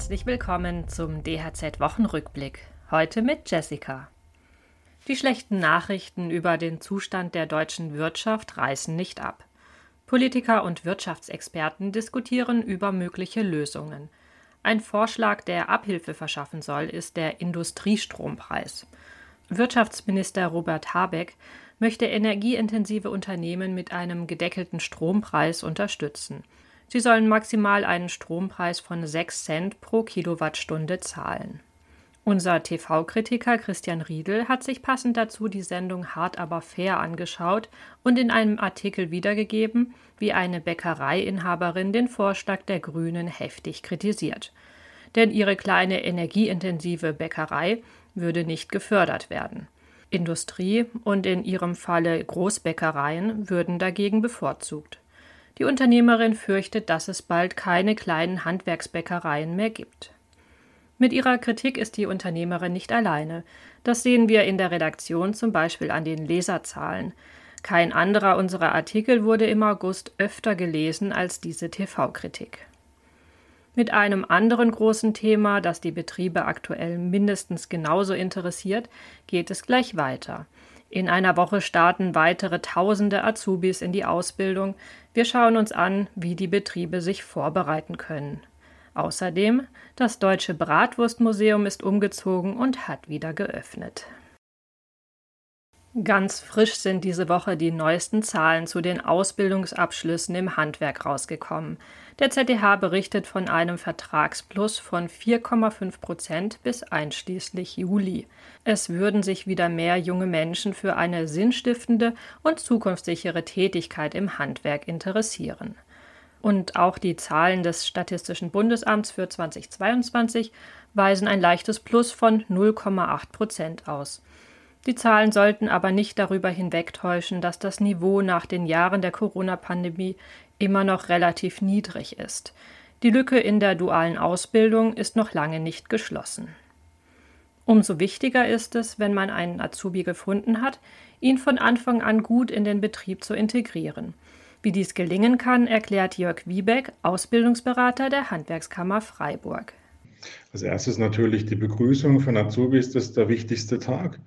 Herzlich willkommen zum DHZ Wochenrückblick. Heute mit Jessica. Die schlechten Nachrichten über den Zustand der deutschen Wirtschaft reißen nicht ab. Politiker und Wirtschaftsexperten diskutieren über mögliche Lösungen. Ein Vorschlag, der Abhilfe verschaffen soll, ist der Industriestrompreis. Wirtschaftsminister Robert Habeck möchte energieintensive Unternehmen mit einem gedeckelten Strompreis unterstützen. Sie sollen maximal einen Strompreis von 6 Cent pro Kilowattstunde zahlen. Unser TV-Kritiker Christian Riedel hat sich passend dazu die Sendung Hart aber fair angeschaut und in einem Artikel wiedergegeben, wie eine Bäckereiinhaberin den Vorschlag der Grünen heftig kritisiert. Denn ihre kleine energieintensive Bäckerei würde nicht gefördert werden. Industrie und in ihrem Falle Großbäckereien würden dagegen bevorzugt. Die Unternehmerin fürchtet, dass es bald keine kleinen Handwerksbäckereien mehr gibt. Mit ihrer Kritik ist die Unternehmerin nicht alleine. Das sehen wir in der Redaktion zum Beispiel an den Leserzahlen. Kein anderer unserer Artikel wurde im August öfter gelesen als diese TV-Kritik. Mit einem anderen großen Thema, das die Betriebe aktuell mindestens genauso interessiert, geht es gleich weiter. In einer Woche starten weitere tausende Azubis in die Ausbildung. Wir schauen uns an, wie die Betriebe sich vorbereiten können. Außerdem, das Deutsche Bratwurstmuseum ist umgezogen und hat wieder geöffnet. Ganz frisch sind diese Woche die neuesten Zahlen zu den Ausbildungsabschlüssen im Handwerk rausgekommen. Der ZDH berichtet von einem Vertragsplus von 4,5 Prozent bis einschließlich Juli. Es würden sich wieder mehr junge Menschen für eine sinnstiftende und zukunftssichere Tätigkeit im Handwerk interessieren. Und auch die Zahlen des Statistischen Bundesamts für 2022 weisen ein leichtes Plus von 0,8 Prozent aus. Die Zahlen sollten aber nicht darüber hinwegtäuschen, dass das Niveau nach den Jahren der Corona-Pandemie immer noch relativ niedrig ist. Die Lücke in der dualen Ausbildung ist noch lange nicht geschlossen. Umso wichtiger ist es, wenn man einen Azubi gefunden hat, ihn von Anfang an gut in den Betrieb zu integrieren. Wie dies gelingen kann, erklärt Jörg Wiebeck, Ausbildungsberater der Handwerkskammer Freiburg. Als erstes natürlich die Begrüßung von Azubis, das ist der wichtigste Tag.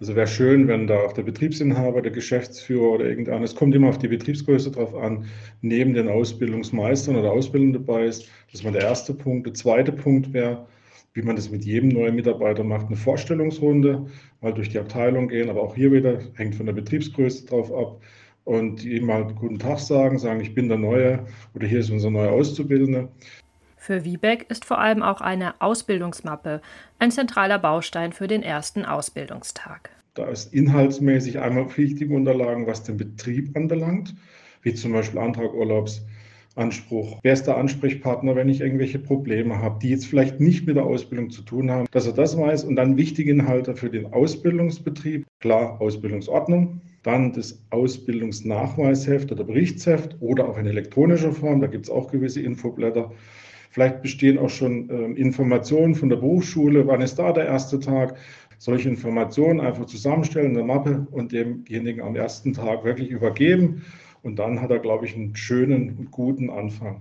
Also wäre schön, wenn da auch der Betriebsinhaber, der Geschäftsführer oder irgendeiner, es kommt immer auf die Betriebsgröße drauf an, neben den Ausbildungsmeistern oder Ausbildern dabei ist. Das war der erste Punkt. Der zweite Punkt wäre, wie man das mit jedem neuen Mitarbeiter macht, eine Vorstellungsrunde, mal durch die Abteilung gehen, aber auch hier wieder hängt von der Betriebsgröße drauf ab und ihm mal guten Tag sagen, sagen, ich bin der Neue oder hier ist unser neuer Auszubildender. Für Wiebeck ist vor allem auch eine Ausbildungsmappe ein zentraler Baustein für den ersten Ausbildungstag. Da ist inhaltsmäßig einmal wichtige Unterlagen, was den Betrieb anbelangt, wie zum Beispiel Antrag Urlaubsanspruch. Wer ist der Ansprechpartner, wenn ich irgendwelche Probleme habe, die jetzt vielleicht nicht mit der Ausbildung zu tun haben, dass er das weiß. Und dann wichtige Inhalte für den Ausbildungsbetrieb. Klar, Ausbildungsordnung, dann das Ausbildungsnachweisheft oder Berichtsheft oder auch in elektronischer Form. Da gibt es auch gewisse Infoblätter. Vielleicht bestehen auch schon äh, Informationen von der Berufsschule, wann ist da der erste Tag. Solche Informationen einfach zusammenstellen in der Mappe und demjenigen am ersten Tag wirklich übergeben. Und dann hat er, glaube ich, einen schönen und guten Anfang.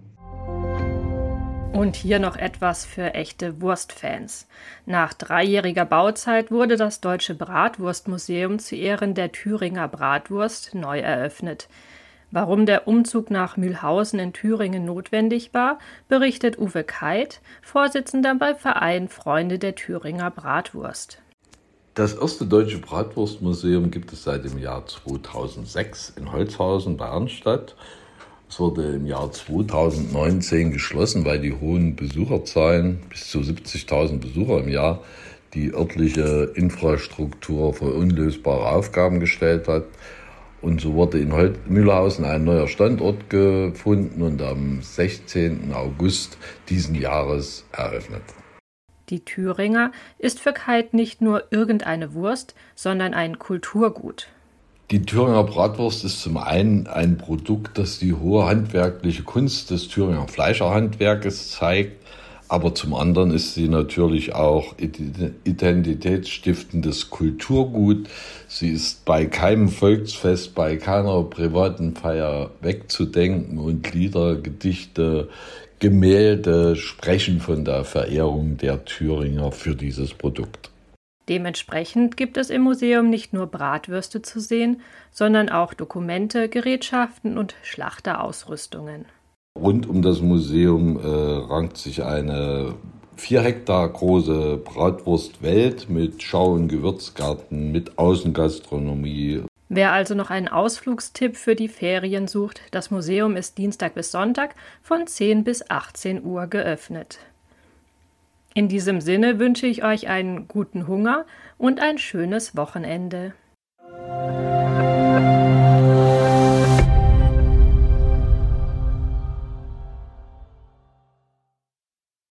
Und hier noch etwas für echte Wurstfans. Nach dreijähriger Bauzeit wurde das Deutsche Bratwurstmuseum zu Ehren der Thüringer Bratwurst neu eröffnet. Warum der Umzug nach Mühlhausen in Thüringen notwendig war, berichtet Uwe Keit, Vorsitzender beim Verein Freunde der Thüringer Bratwurst. Das erste deutsche Bratwurstmuseum gibt es seit dem Jahr 2006 in Holzhausen bei Arnstadt. Es wurde im Jahr 2019 geschlossen, weil die hohen Besucherzahlen, bis zu 70.000 Besucher im Jahr, die örtliche Infrastruktur vor unlösbare Aufgaben gestellt hat. Und so wurde in Mühlhausen ein neuer Standort gefunden und am 16. August diesen Jahres eröffnet. Die Thüringer ist für Keit nicht nur irgendeine Wurst, sondern ein Kulturgut. Die Thüringer Bratwurst ist zum einen ein Produkt, das die hohe handwerkliche Kunst des Thüringer Fleischerhandwerkes zeigt, Aber zum anderen ist sie natürlich auch identitätsstiftendes Kulturgut. Sie ist bei keinem Volksfest, bei keiner privaten Feier wegzudenken und Lieder, Gedichte, Gemälde sprechen von der Verehrung der Thüringer für dieses Produkt. Dementsprechend gibt es im Museum nicht nur Bratwürste zu sehen, sondern auch Dokumente, Gerätschaften und Schlachterausrüstungen. Rund um das Museum äh, rankt sich eine vier Hektar große Bratwurstwelt mit Schau- und Gewürzgarten, mit Außengastronomie. Wer also noch einen Ausflugstipp für die Ferien sucht, das Museum ist Dienstag bis Sonntag von 10 bis 18 Uhr geöffnet. In diesem Sinne wünsche ich euch einen guten Hunger und ein schönes Wochenende.